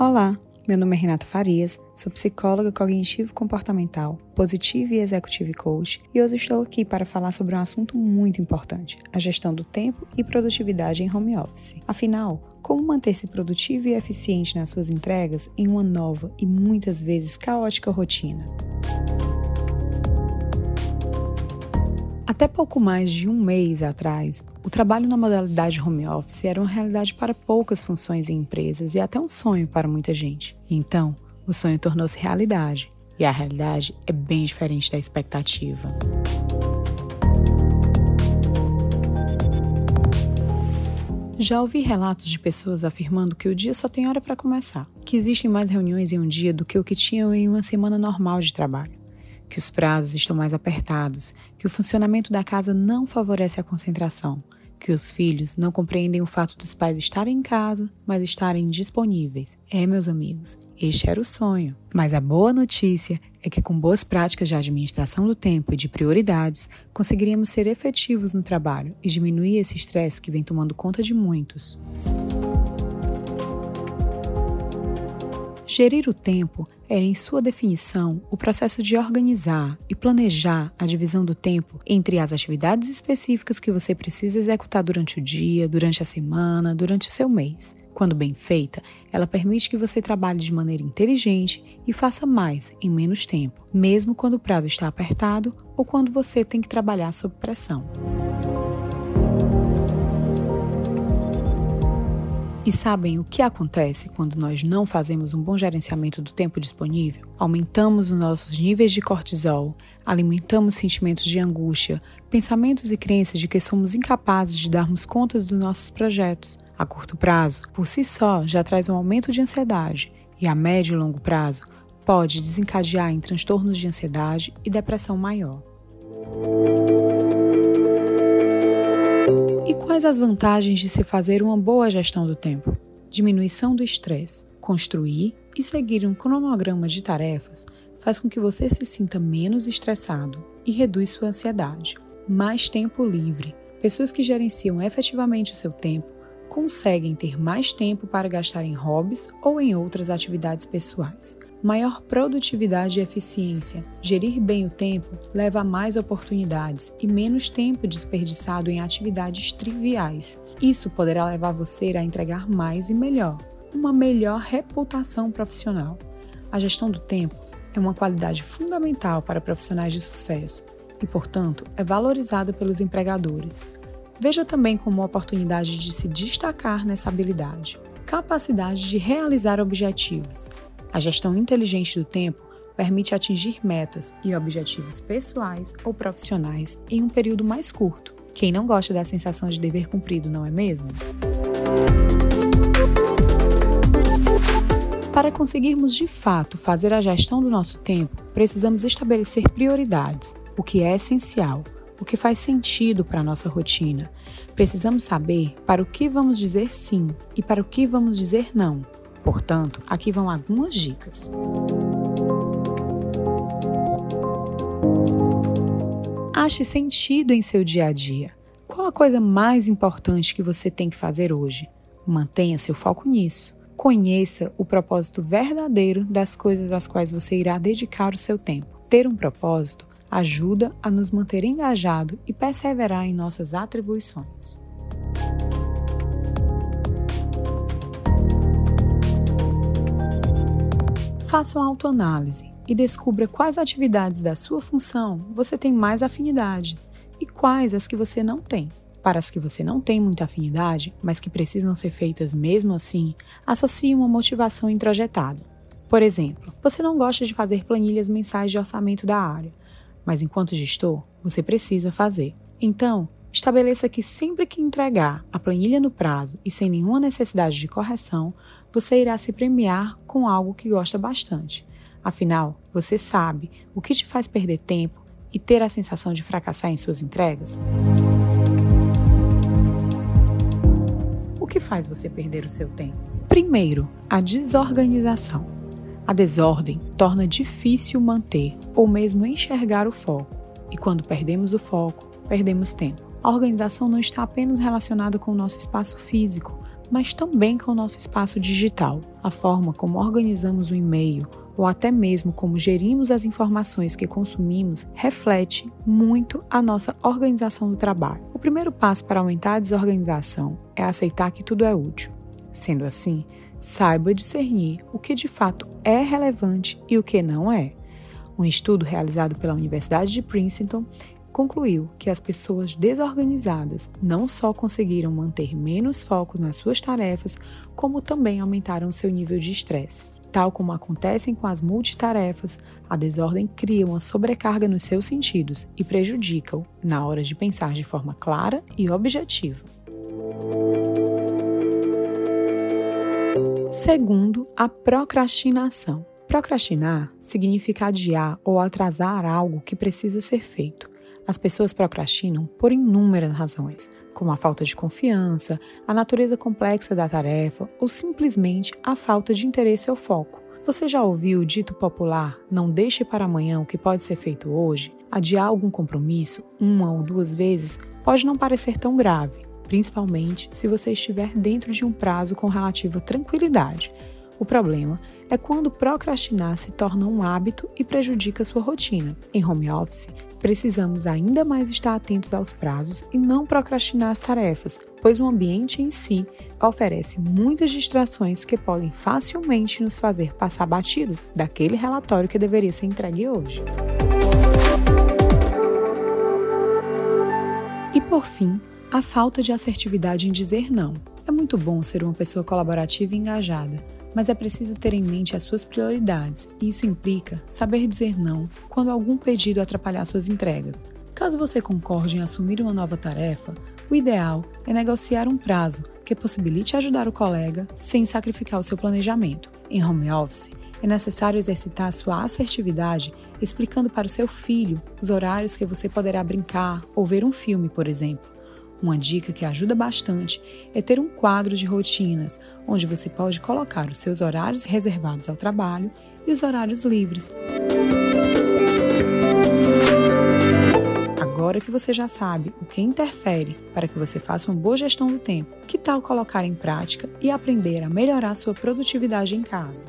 Olá, meu nome é Renata Farias, sou psicóloga cognitivo-comportamental, positiva e executive coach, e hoje estou aqui para falar sobre um assunto muito importante: a gestão do tempo e produtividade em home office. Afinal, como manter-se produtivo e eficiente nas suas entregas em uma nova e muitas vezes caótica rotina? Até pouco mais de um mês atrás, o trabalho na modalidade home office era uma realidade para poucas funções em empresas e até um sonho para muita gente. então, o sonho tornou-se realidade, e a realidade é bem diferente da expectativa. Já ouvi relatos de pessoas afirmando que o dia só tem hora para começar, que existem mais reuniões em um dia do que o que tinham em uma semana normal de trabalho que os prazos estão mais apertados, que o funcionamento da casa não favorece a concentração, que os filhos não compreendem o fato dos pais estarem em casa, mas estarem disponíveis. É, meus amigos, este era o sonho. Mas a boa notícia é que, com boas práticas de administração do tempo e de prioridades, conseguiríamos ser efetivos no trabalho e diminuir esse estresse que vem tomando conta de muitos. Gerir o tempo era, em sua definição, o processo de organizar e planejar a divisão do tempo entre as atividades específicas que você precisa executar durante o dia, durante a semana, durante o seu mês. Quando bem feita, ela permite que você trabalhe de maneira inteligente e faça mais em menos tempo, mesmo quando o prazo está apertado ou quando você tem que trabalhar sob pressão. E sabem o que acontece quando nós não fazemos um bom gerenciamento do tempo disponível? Aumentamos os nossos níveis de cortisol, alimentamos sentimentos de angústia, pensamentos e crenças de que somos incapazes de darmos conta dos nossos projetos. A curto prazo, por si só, já traz um aumento de ansiedade, e a médio e longo prazo pode desencadear em transtornos de ansiedade e depressão maior. Quais as vantagens de se fazer uma boa gestão do tempo? Diminuição do estresse. Construir e seguir um cronograma de tarefas faz com que você se sinta menos estressado e reduz sua ansiedade. Mais tempo livre. Pessoas que gerenciam efetivamente o seu tempo conseguem ter mais tempo para gastar em hobbies ou em outras atividades pessoais maior produtividade e eficiência. Gerir bem o tempo leva a mais oportunidades e menos tempo desperdiçado em atividades triviais. Isso poderá levar você a entregar mais e melhor, uma melhor reputação profissional. A gestão do tempo é uma qualidade fundamental para profissionais de sucesso e, portanto, é valorizada pelos empregadores. Veja também como oportunidade de se destacar nessa habilidade. Capacidade de realizar objetivos. A gestão inteligente do tempo permite atingir metas e objetivos pessoais ou profissionais em um período mais curto. Quem não gosta da sensação de dever cumprido, não é mesmo? Para conseguirmos de fato fazer a gestão do nosso tempo, precisamos estabelecer prioridades, o que é essencial, o que faz sentido para a nossa rotina. Precisamos saber para o que vamos dizer sim e para o que vamos dizer não. Portanto, aqui vão algumas dicas. Ache sentido em seu dia a dia. Qual a coisa mais importante que você tem que fazer hoje? Mantenha seu foco nisso. Conheça o propósito verdadeiro das coisas às quais você irá dedicar o seu tempo. Ter um propósito ajuda a nos manter engajado e perseverar em nossas atribuições. Faça uma autoanálise e descubra quais atividades da sua função você tem mais afinidade e quais as que você não tem. Para as que você não tem muita afinidade, mas que precisam ser feitas mesmo assim, associe uma motivação introjetada. Por exemplo, você não gosta de fazer planilhas mensais de orçamento da área, mas enquanto gestor, você precisa fazer. Então, estabeleça que sempre que entregar a planilha no prazo e sem nenhuma necessidade de correção, você irá se premiar com algo que gosta bastante. Afinal, você sabe o que te faz perder tempo e ter a sensação de fracassar em suas entregas? O que faz você perder o seu tempo? Primeiro, a desorganização. A desordem torna difícil manter ou mesmo enxergar o foco, e quando perdemos o foco, perdemos tempo. A organização não está apenas relacionada com o nosso espaço físico, mas também com o nosso espaço digital. A forma como organizamos o e-mail ou até mesmo como gerimos as informações que consumimos reflete muito a nossa organização do trabalho. O primeiro passo para aumentar a desorganização é aceitar que tudo é útil. Sendo assim, saiba discernir o que de fato é relevante e o que não é. Um estudo realizado pela Universidade de Princeton concluiu que as pessoas desorganizadas não só conseguiram manter menos foco nas suas tarefas, como também aumentaram seu nível de estresse. Tal como acontecem com as multitarefas, a desordem cria uma sobrecarga nos seus sentidos e prejudica-o na hora de pensar de forma clara e objetiva. Segundo, a procrastinação. Procrastinar significa adiar ou atrasar algo que precisa ser feito. As pessoas procrastinam por inúmeras razões, como a falta de confiança, a natureza complexa da tarefa ou simplesmente a falta de interesse ou foco. Você já ouviu o dito popular: não deixe para amanhã o que pode ser feito hoje? Adiar algum compromisso uma ou duas vezes pode não parecer tão grave, principalmente se você estiver dentro de um prazo com relativa tranquilidade. O problema é quando procrastinar se torna um hábito e prejudica sua rotina. Em home office, precisamos ainda mais estar atentos aos prazos e não procrastinar as tarefas, pois o ambiente em si oferece muitas distrações que podem facilmente nos fazer passar batido daquele relatório que deveria ser entregue hoje. E por fim, a falta de assertividade em dizer não. É muito bom ser uma pessoa colaborativa e engajada, mas é preciso ter em mente as suas prioridades, e isso implica saber dizer não quando algum pedido atrapalhar suas entregas. Caso você concorde em assumir uma nova tarefa, o ideal é negociar um prazo que possibilite ajudar o colega sem sacrificar o seu planejamento. Em home office, é necessário exercitar sua assertividade explicando para o seu filho os horários que você poderá brincar ou ver um filme, por exemplo. Uma dica que ajuda bastante é ter um quadro de rotinas, onde você pode colocar os seus horários reservados ao trabalho e os horários livres. Agora que você já sabe o que interfere para que você faça uma boa gestão do tempo, que tal colocar em prática e aprender a melhorar sua produtividade em casa?